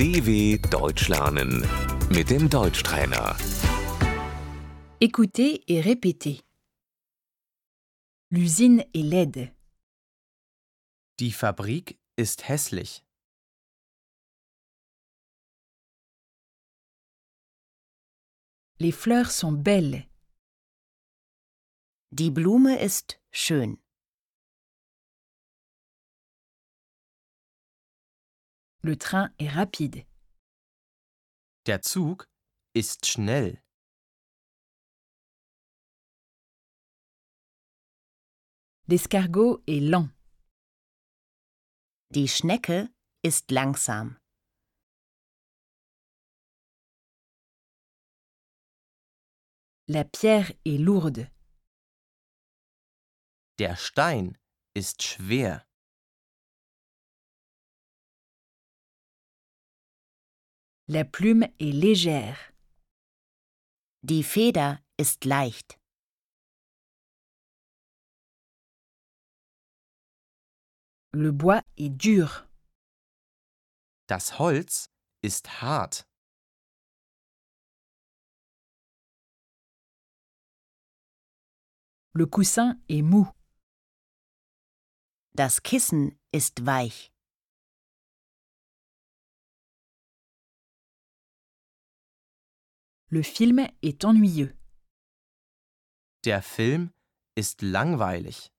DW Deutsch lernen mit dem Deutschtrainer. Écoutez et répétez. L'usine est laide. Die Fabrik ist hässlich. Les fleurs sont belles. Die Blume ist schön. Le train est rapide. Der Zug ist schnell. L'escargot est lent. Die Schnecke ist langsam. La pierre est lourde. Der Stein ist schwer. La plume est légère. Die Feder ist leicht. Le bois est dur. Das Holz ist hart. Le coussin est mou. Das Kissen ist weich. Le film est ennuyeux. Der Film ist langweilig.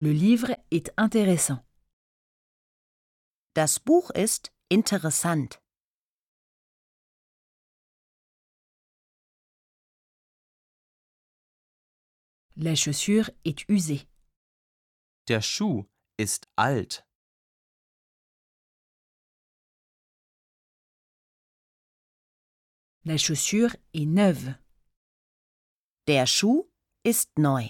Le livre est intéressant. Das Buch ist interessant. La chaussure est usée. Der Schuh ist alt. La chaussure est neuve. Der Schuh ist neu.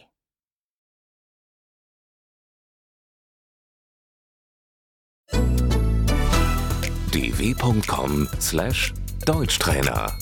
dw.com/deutschtrainer